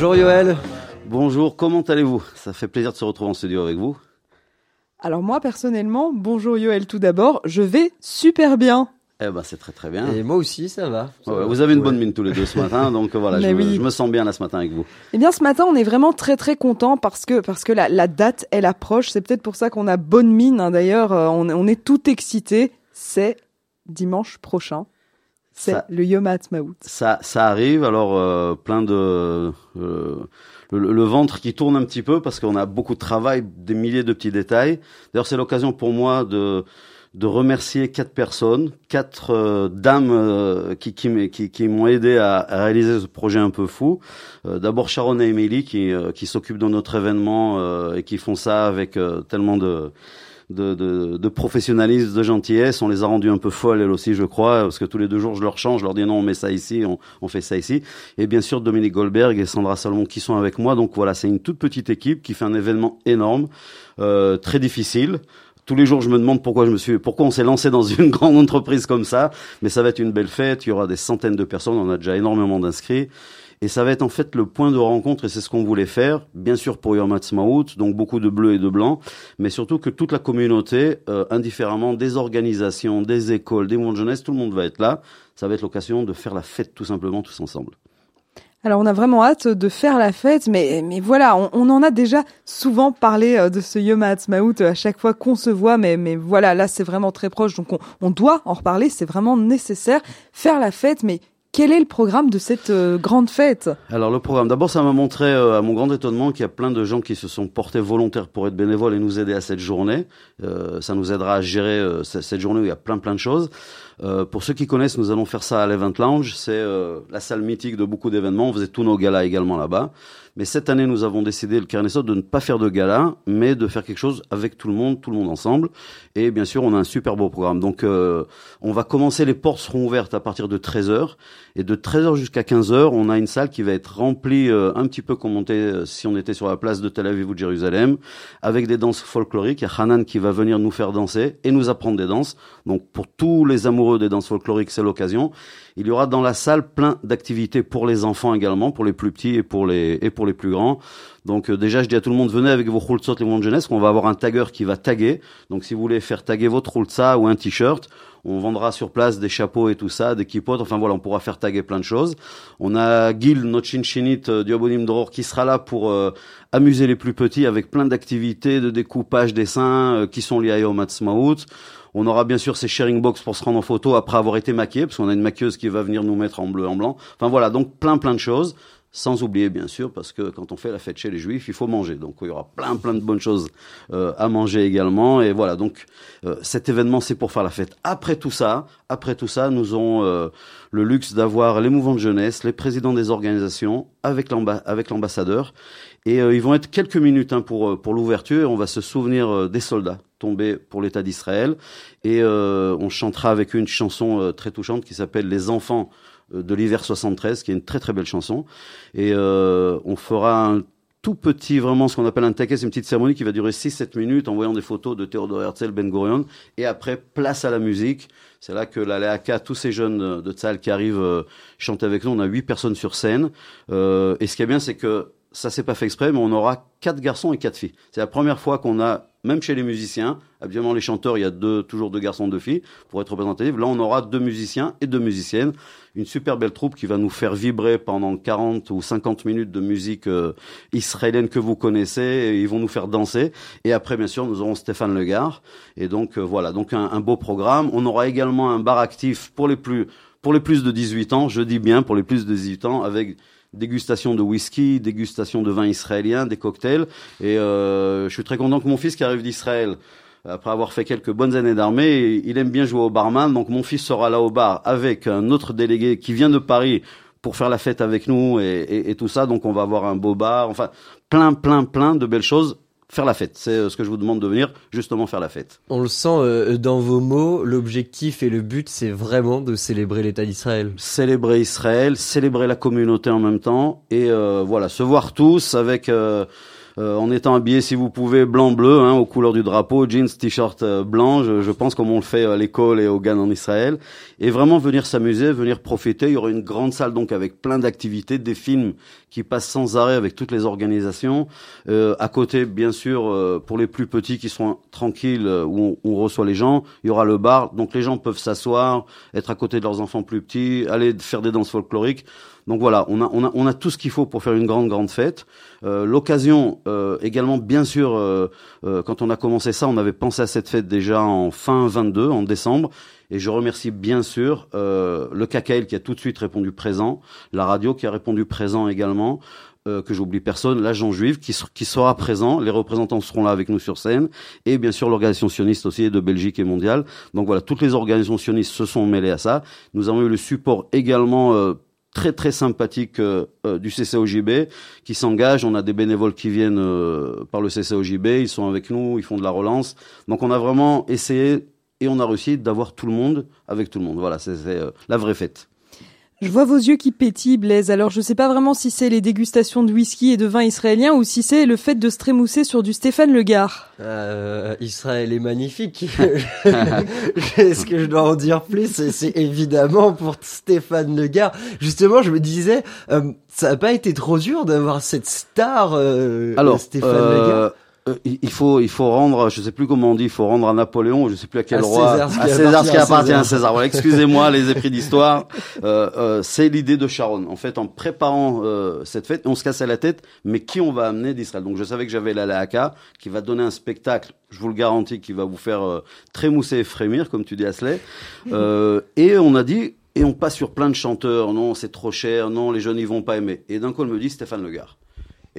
Bonjour Yoel. Bonjour, comment allez-vous? Ça fait plaisir de se retrouver en studio avec vous. Alors moi personnellement, bonjour Yoel tout d'abord, je vais super bien. Eh ben c'est très très bien. Et moi aussi, ça va. Ça Ouais, va. vous avez une Ouais. bonne mine tous les deux ce matin, donc voilà, je me, oui. je me sens bien là ce matin avec vous. Eh bien ce matin, on est vraiment très très content parce que parce que la, la date elle approche. C'est peut-être pour ça qu'on a bonne mine. hein. D'ailleurs, euh, on, on est tout excité. C'est dimanche prochain. C'est le Yom Ha'atzmaut. Ça, ça arrive, alors euh, plein de... euh, le, le ventre qui tourne un petit peu parce qu'on a beaucoup de travail, des milliers de petits détails. D'ailleurs, c'est l'occasion pour moi de de remercier quatre personnes, quatre euh, dames euh, qui, qui, qui, qui m'ont aidé à, à réaliser ce projet un peu fou. Euh, D'abord Sharon et Emily qui, qui s'occupent de notre événement euh, et qui font ça avec tellement de, de, de, de professionnalisme, de gentillesse. On les a rendues un peu folles, elles aussi, je crois, parce que tous les deux jours, je leur change, je leur dis non, on met ça ici, on, on fait ça ici. Et bien sûr, Dominique Goldberg et Sandra Salomon qui sont avec moi. Donc voilà, c'est une toute petite équipe qui fait un événement énorme, euh, très difficile. Tous les jours, je me demande pourquoi je me suis, pourquoi on s'est lancé dans une grande entreprise comme ça. Mais ça va être une belle fête. Il y aura des centaines de personnes. On a déjà énormément d'inscrits. Et ça va être en fait le point de rencontre, et c'est ce qu'on voulait faire, bien sûr pour Yom Ha'atzmaut, donc beaucoup de bleu et de blanc, mais surtout que toute la communauté, euh, indifféremment des organisations, des écoles, des mondes de jeunesse, tout le monde va être là. Ça va être l'occasion de faire la fête tout simplement tous ensemble. Alors on a vraiment hâte de faire la fête, mais, mais voilà, on, en a déjà souvent parlé euh, de ce Yom Ha'atzmaut euh, à chaque fois qu'on se voit, mais, mais voilà, là c'est vraiment très proche, donc on, on doit en reparler, c'est vraiment nécessaire. Faire la fête, mais quel est le programme de cette euh, grande fête? Alors le programme, d'abord ça m'a montré euh, à mon grand étonnement qu'il y a plein de gens qui se sont portés volontaires pour être bénévoles et nous aider à cette journée. Euh, ça nous aidera à gérer euh, ce- cette journée où il y a plein plein de choses. Euh, pour ceux qui connaissent, nous allons faire ça à l'Event Lounge. C'est euh, la salle mythique de beaucoup d'événements. On faisait tous nos galas également là-bas. Mais cette année, nous avons décidé, le Carnesso, de ne pas faire de gala, mais de faire quelque chose avec tout le monde, tout le monde ensemble. Et bien sûr, on a un super beau programme. Donc, euh, on va commencer, les portes seront ouvertes à partir de 13h. Et de 13h jusqu'à 15h, on a une salle qui va être remplie un petit peu comme on était, si on était sur la place de Tel Aviv ou de Jérusalem, avec des danses folkloriques. Il y a Hanan qui va venir nous faire danser et nous apprendre des danses. Donc, pour tous les amoureux des danses folkloriques, c'est l'occasion. Il y aura dans la salle plein d'activités pour les enfants également, pour les plus petits et pour les, et pour les plus grands. Donc euh, déjà, je dis à tout le monde, venez avec vos khulzot et vos jeunesse, qu'on va avoir un tagger qui va taguer. Donc si vous voulez faire taguer votre khulza ou un t-shirt, on vendra sur place des chapeaux et tout ça, des kippotes. Enfin voilà, on pourra faire taguer plein de choses. On a Gil, notre chinchinit euh, du Abonim qui sera là pour euh, amuser les plus petits avec plein d'activités de découpage, dessins euh, qui sont liés à Yom. On aura bien sûr ces sharing box pour se rendre en photo après avoir été maquillé, parce qu'on a une maquilleuse qui va venir nous mettre en bleu en blanc. Enfin voilà, donc plein plein de choses. Sans oublier bien sûr, parce que quand on fait la fête chez les Juifs, il faut manger. Donc il y aura plein plein de bonnes choses euh, à manger également. Et voilà, donc euh, cet événement c'est pour faire la fête. Après tout ça, après tout ça, nous aurons euh, le luxe d'avoir les mouvements de jeunesse, les présidents des organisations, avec l'amba- avec l'ambassadeur. Et ils vont être quelques minutes hein, pour, pour l'ouverture. On va se souvenir des soldats tombés pour l'État d'Israël. Et on chantera avec eux une chanson très touchante qui s'appelle Les enfants de l'hiver 73, qui est une très très belle chanson. Et euh, on fera un tout petit, vraiment ce qu'on appelle un taquet, c'est une petite cérémonie qui va durer 6-7 minutes en voyant des photos de Théodore Herzl, Ben Gurion. Et après, place à la musique. C'est là que la Léaka, tous ces jeunes euh, de Tzal qui arrivent euh, chanter avec nous, on a huit personnes sur scène. Euh, et ce qui est bien, c'est que ça s'est pas fait exprès, mais on aura quatre garçons et quatre filles. C'est la première fois qu'on a, même chez les musiciens, habituellement les chanteurs, il y a deux, toujours deux garçons, deux filles, pour être représentatifs. Là, on aura deux musiciens et deux musiciennes. Une super belle troupe qui va nous faire vibrer pendant 40 ou 50 minutes de musique euh, israélienne que vous connaissez. Ils vont nous faire danser. Et après, bien sûr, nous aurons Stéphane Legard. Et donc, euh, voilà, donc un, un beau programme. On aura également un bar actif pour les plus, pour les plus de 18 ans, je dis bien pour les plus de 18 ans, avec dégustation de whisky, dégustation de vin israélien, des cocktails. Et euh, je suis très content que mon fils qui arrive d'Israël, après avoir fait quelques bonnes années d'armée, il aime bien jouer au barman. Donc mon fils sera là au bar avec un autre délégué qui vient de Paris pour faire la fête avec nous et, et, et tout ça. Donc on va avoir un beau bar. Enfin, plein, plein, plein de belles choses faire la fête. C'est euh, ce que je vous demande de venir, justement faire la fête. On le sent euh, dans vos mots, l'objectif et le but, c'est vraiment de célébrer l'État d'Israël. Célébrer Israël, célébrer la communauté en même temps, et euh, voilà, se voir tous avec... Euh, euh, en étant habillé, si vous pouvez, blanc-bleu, hein, aux couleurs du drapeau, jeans, t-shirt euh, blanc, je, je, pense comme on le fait à l'école et au GAN en Israël, et vraiment venir s'amuser, venir profiter. Il y aura une grande salle donc avec plein d'activités, des films qui passent sans arrêt avec toutes les organisations. Euh, à côté, bien sûr, euh, pour les plus petits qui sont tranquilles, où on, on, reçoit les gens, il y aura le bar, donc les gens peuvent s'asseoir, être à côté de leurs enfants plus petits, aller faire des danses folkloriques. Donc voilà, on a, on a, on a tout ce qu'il faut pour faire une grande, grande fête. Euh, L'occasion euh, également, bien sûr, euh, euh, quand on a commencé ça, on avait pensé à cette fête déjà en fin 22, en décembre. Et je remercie bien sûr euh, le CACAIL qui a tout de suite répondu présent, la radio qui a répondu présent également, euh, que j'oublie personne, l'agent juif qui, qui, sera présent, les représentants seront là avec nous sur scène, et bien sûr l'organisation sioniste aussi de Belgique et mondiale. Donc voilà, toutes les organisations sionistes se sont mêlées à ça. Nous avons eu le support également très très sympathique euh, euh, du CCOJB qui s'engage. On a des bénévoles qui viennent euh, par le CCOJB, ils sont avec nous, ils font de la relance. Donc on a vraiment essayé et on a réussi d'avoir tout le monde avec tout le monde. Voilà, c'est la vraie fête. Je vois vos yeux qui pétillent, Blaise. Alors, je sais pas vraiment si c'est les dégustations de whisky et de vin israélien ou si c'est le fait de se trémousser sur du Stéphane Le Gard. Euh, Israël est magnifique. Est-ce que je dois en dire plus C'est évidemment pour Stéphane Le Gard. Justement, je me disais, euh, ça n'a pas été trop dur d'avoir cette star, euh, Alors, Stéphane Le Gard? Euh, il faut il faut rendre je sais plus comment on dit il faut rendre à Napoléon je sais plus à quel à roi César, à César ce qui appartient à César. voilà, excusez-moi les épris d'histoire. Euh, euh, c'est l'idée de Sharon. En fait en préparant cette fête on se cassait la tête mais qui on va amener d'Israël? Donc je savais que j'avais la Laaka qui va donner un spectacle je vous le garantis qui va vous faire trémousser et frémir comme tu dis Asley et on a dit et on passe sur plein de chanteurs. Non c'est trop cher. Non les jeunes ils vont pas aimer. Et d'un coup elle me dit Stéphane Le Gard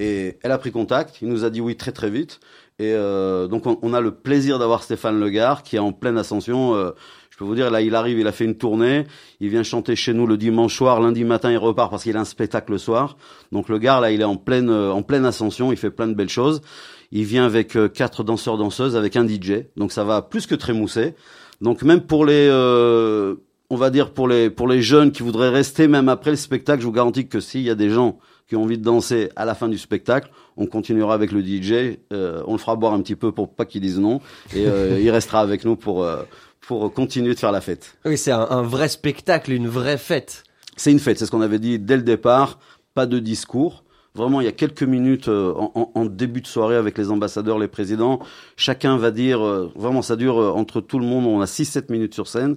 et elle a pris contact, il nous a dit oui très très vite. Et euh, donc on, a le plaisir d'avoir Stéphane Legard qui est en pleine ascension. Euh, je peux vous dire, là il arrive, il a fait une tournée, il vient chanter chez nous le dimanche soir, lundi matin il repart parce qu'il a un spectacle le soir. Donc le gars là il est en pleine, euh, en pleine ascension, il fait plein de belles choses. Il vient avec euh, quatre danseurs danseuses, avec un DJ, donc ça va plus que trémousser. Donc même pour les euh, on va dire pour les pour les jeunes qui voudraient rester même après le spectacle, je vous garantis que s'il y a des gens qui ont envie de danser à la fin du spectacle, on continuera avec le DJ, euh, on le fera boire un petit peu pour pas qu'il dise non, et euh, il restera avec nous pour euh, pour continuer de faire la fête. Oui, c'est un, un, vrai spectacle, une vraie fête. C'est une fête, c'est ce qu'on avait dit dès le départ, pas de discours. Vraiment, il y a quelques minutes euh, en, début de soirée avec les ambassadeurs, les présidents. Chacun va dire, euh, vraiment, ça dure euh, entre tout le monde, on a 6-7 minutes sur scène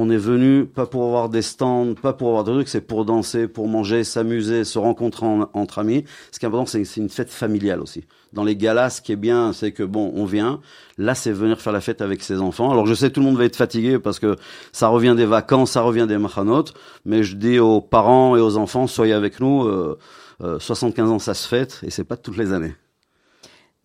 on est venu pas pour avoir des stands, pas pour avoir des trucs, c'est pour danser, pour manger, s'amuser, se rencontrer en, entre amis. Ce qui est important, c'est c'est une fête familiale aussi. Dans les galas, ce qui est bien, c'est que bon, on vient. Là, c'est venir faire la fête avec ses enfants. Alors, je sais, tout le monde va être fatigué parce que ça revient des vacances, ça revient des machanot. Mais je dis aux parents et aux enfants, soyez avec nous. Euh, euh, 75 ans, ça se fête et c'est pas toutes les années.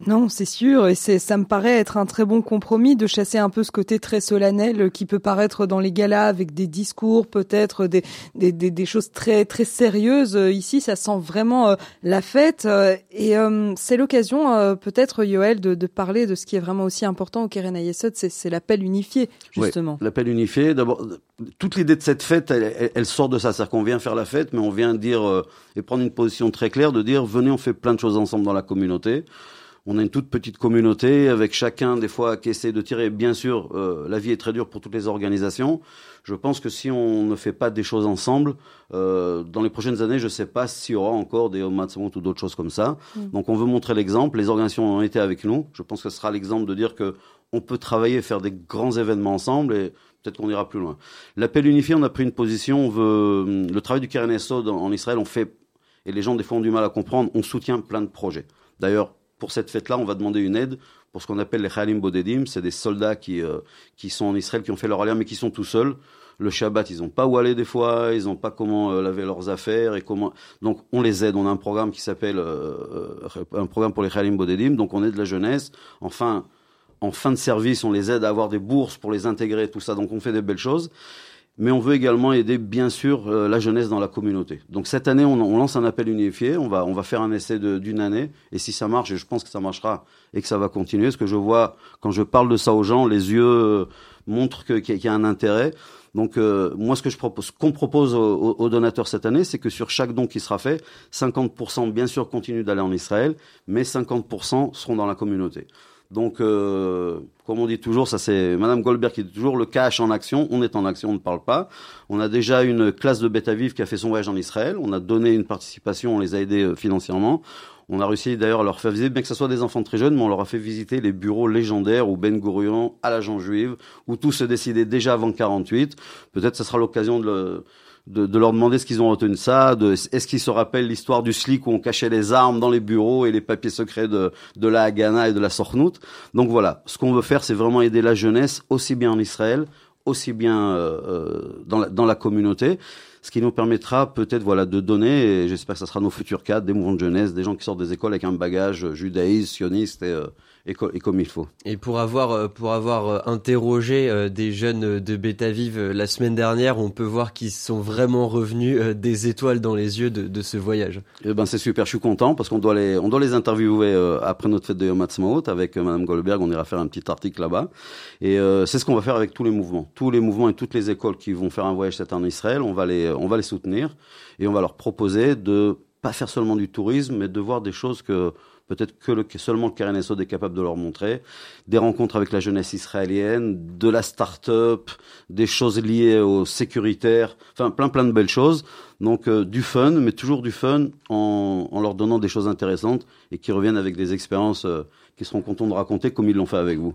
Non, c'est sûr, et c'est, ça me paraît être un très bon compromis de chasser un peu ce côté très solennel qui peut paraître dans les galas avec des discours, peut-être des, des, des, des choses très très sérieuses. Ici, ça sent vraiment euh, la fête, euh, et euh, c'est l'occasion, euh, peut-être, Yoël, de, de, parler de ce qui est vraiment aussi important au Keren Ayesod, c'est, c'est l'appel unifié, justement. L'appel unifié. D'abord, toute l'idée de cette fête, elle, elle, elle sort de ça, c'est-à-dire qu'on vient faire la fête, mais on vient dire et prendre une position très claire de dire venez, on fait plein de choses ensemble dans la communauté on a une toute petite communauté avec chacun des fois qui essaie de tirer. Bien sûr, euh, la vie est très dure pour toutes les organisations. Je pense que si on ne fait pas des choses ensemble, euh, dans les prochaines années, je ne sais pas s'il y aura encore des Omatsamot ou d'autres choses comme ça. Mm. Donc on veut montrer l'exemple. Les organisations ont été avec nous. Je pense que ce sera l'exemple de dire que on peut travailler, faire des grands événements ensemble et peut-être qu'on ira plus loin. L'appel unifié, on a pris une position. On veut le travail du Keren Sod en Israël, on fait et les gens des fois ont du mal à comprendre. On soutient plein de projets. D'ailleurs, pour cette fête-là, on va demander une aide pour ce qu'on appelle les Khalim Bodedim. C'est des soldats qui, euh, qui sont en Israël, qui ont fait leur alliance, mais qui sont tout seuls. Le Shabbat, ils n'ont pas où aller des fois, ils n'ont pas comment euh, laver leurs affaires et comment. Donc, on les aide. On a un programme qui s'appelle euh, un programme pour les Khalim Bodedim. Donc, on aide la jeunesse. Enfin, en fin de service, on les aide à avoir des bourses pour les intégrer, tout ça. Donc, on fait des belles choses. Mais on veut également aider bien sûr euh, la jeunesse dans la communauté. Donc cette année, on, on, lance un appel unifié, on va, on va faire un essai d'une année, et si ça marche, et je pense que ça marchera et que ça va continuer, ce que je vois quand je parle de ça aux gens, les yeux euh, montrent qu'il y, y, a un intérêt. Donc euh, moi, ce que je propose, qu'on propose aux, aux, donateurs cette année, c'est que sur chaque don qui sera fait, 50% bien sûr continuent d'aller en Israël, mais 50% seront dans la communauté. Donc, euh, comme on dit toujours, ça c'est Madame Goldberg qui dit toujours le cash en action. On est en action, on ne parle pas. On a déjà une classe de Beta Vive qui a fait son voyage en Israël. On a donné une participation, on les a aidés euh, financièrement. On a réussi d'ailleurs à leur faire visiter, bien que ce soit des enfants très jeunes, mais on leur a fait visiter les bureaux légendaires où Ben Gurion, à l'agent juive, où tout se décidait déjà avant 48. Peut-être ce sera l'occasion de le de, de, leur demander ce qu'ils ont retenu de ça, de, est-ce qu'ils se rappellent l'histoire du slick où on cachait les armes dans les bureaux et les papiers secrets de, de la Haganah et de la Sornout. Donc voilà, ce qu'on veut faire, c'est vraiment aider la jeunesse, aussi bien en Israël, aussi bien euh, dans, la, dans la communauté ce qui nous permettra peut-être voilà de donner, et j'espère que ce sera nos futurs cadres, des mouvements de jeunesse, des gens qui sortent des écoles avec un bagage judaïste, sioniste et, euh, et, co et, comme il faut. Et pour avoir pour avoir interrogé des jeunes de Bétavive la semaine dernière, on peut voir qu'ils sont vraiment revenus des étoiles dans les yeux de, de ce voyage. Eh ben c'est super, je suis content parce qu'on doit les on doit les interviewer après notre fête de Yom Ha'atzmaut avec Madame Goldberg, on ira faire un petit article là-bas et euh, c'est ce qu'on va faire avec tous les mouvements, tous les mouvements et toutes les écoles qui vont faire un voyage cette année en Israël, on va les on va les soutenir et on va leur proposer de pas faire seulement du tourisme, mais de voir des choses que peut-être que le, seulement le Esod est capable de leur montrer, des rencontres avec la jeunesse israélienne, de la start-up, des choses liées au sécuritaire, enfin plein plein de belles choses. Donc euh, du fun, mais toujours du fun en, en, leur donnant des choses intéressantes et qui reviennent avec des expériences euh, qu'ils seront contents de raconter comme ils l'ont fait avec vous.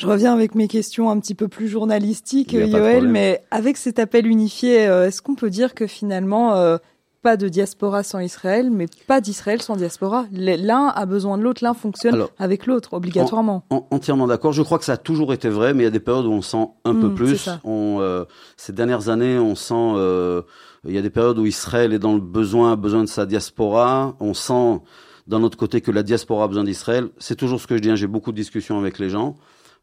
Je reviens avec mes questions un petit peu plus journalistiques, Yoël, mais avec cet appel unifié, euh, est-ce qu'on peut dire que finalement, euh, pas de diaspora sans Israël, mais pas d'Israël sans diaspora L'un a besoin de l'autre, l'un fonctionne Alors, avec l'autre, obligatoirement. En, en, entièrement d'accord. Je crois que ça a toujours été vrai, mais il y a des périodes où on sent un mmh, peu plus. On, euh, ces dernières années, on sent... Euh, il y a des périodes où Israël est dans le besoin, besoin de sa diaspora. On sent d'un autre côté que la diaspora a besoin d'Israël. C'est toujours ce que je dis. Hein. J'ai beaucoup de discussions avec les gens.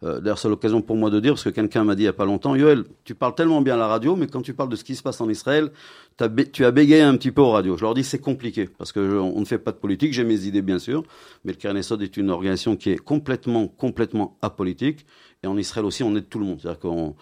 Euh, D'ailleurs, c'est l'occasion pour moi de dire, parce que quelqu'un m'a dit il n'y a pas longtemps, Yoel, tu parles tellement bien à la radio, mais quand tu parles de ce qui se passe en Israël, tu as bégayé un petit peu aux radios. Je leur dis c'est compliqué, parce que on ne fait pas de politique, j'ai mes idées bien sûr, mais le Keren Esod est une organisation qui est complètement, complètement apolitique, et en Israël aussi, on aide tout le monde. C'est-à-dire qu'on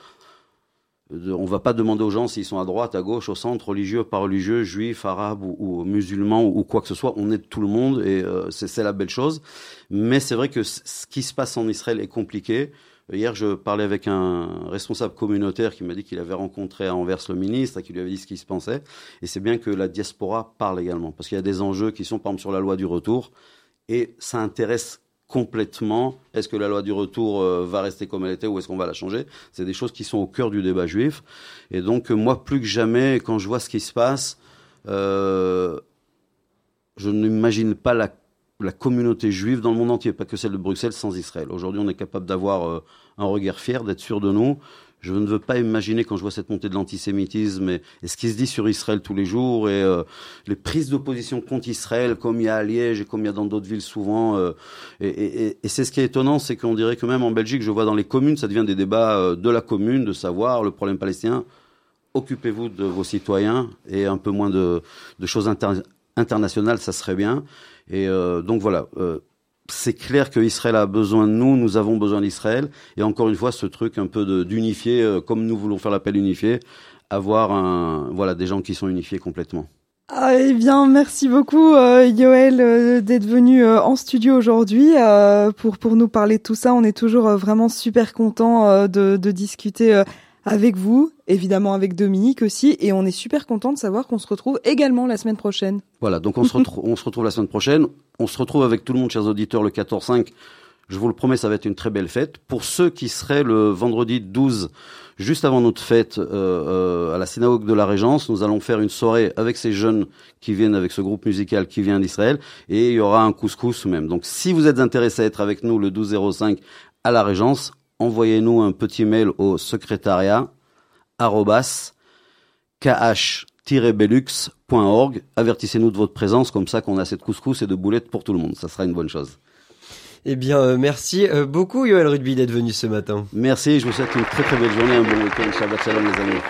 on va pas demander aux gens s'ils sont à droite, à gauche, au centre, religieux, pas religieux, juifs, arabes ou, ou musulmans ou, quoi que ce soit. On aide tout le monde et euh, c'est la belle chose. Mais c'est vrai que ce qui se passe en Israël est compliqué. Hier, je parlais avec un responsable communautaire qui m'a dit qu'il avait rencontré à Anvers le ministre et qui lui avait dit ce qu'il se pensait. Et c'est bien que la diaspora parle également, parce qu'il y a des enjeux qui sont, par exemple, sur la loi du retour, et ça intéresse complètement est-ce que la loi du retour euh, va rester comme elle était ou est-ce qu'on va la changer? C'est des choses qui sont au cœur du débat juif. Et donc, moi, plus que jamais, quand je vois ce qui se passe, euh, je n'imagine pas la, communauté juive dans le monde entier, pas que celle de Bruxelles, sans Israël. Aujourd'hui, on est capable d'avoir euh, un regard fier, d'être sûr de nous. Je ne veux pas imaginer quand je vois cette montée de l'antisémitisme et, ce qui se dit sur Israël tous les jours et euh, les prises d'opposition contre Israël comme il y a à Liège et comme il y a dans d'autres villes souvent. Euh, et, c'est ce qui est étonnant, c'est qu'on dirait que même en Belgique, je vois dans les communes, ça devient des débats euh, de la commune, de savoir le problème palestinien. Occupez-vous de vos citoyens et un peu moins de, choses inter internationales, ça serait bien. Et donc voilà c'est clair que Israël a besoin de nous, nous avons besoin d'Israël. Et encore une fois, ce truc un peu d'unifier, euh, comme nous voulons faire l'appel unifié, avoir un, voilà, des gens qui sont unifiés complètement. Ah, eh bien, merci beaucoup, euh, Yoël, euh, d'être venu euh, en studio aujourd'hui pour pour nous parler de tout ça. On est toujours vraiment super content de discuter avec vous, évidemment avec Dominique aussi, et on est super content de savoir qu'on se retrouve également la semaine prochaine. Voilà, donc on se, retrouve, on se retrouve la semaine prochaine. On se retrouve avec tout le monde, chers auditeurs, le 14-5. Je vous le promets, ça va être une très belle fête. Pour ceux qui seraient le vendredi 12, juste avant notre fête, euh, euh, à la synagogue de la Régence, nous allons faire une soirée avec ces jeunes qui viennent, avec ce groupe musical qui vient d'Israël, et il y aura un couscous même. Donc si vous êtes intéressé à être avec nous le 12-05 à la Régence, envoyez-nous un petit mail au secrétariat kh-belux.org. Avertissez-nous de votre présence, comme ça qu'on a cette couscous et de boulettes pour tout le monde. Ça sera une bonne chose. Eh bien, merci beaucoup, Yoel Rugby, d'être venu ce matin. Merci, je vous souhaite une très très belle journée, un bon week-end. Shabbat shalom, les amis.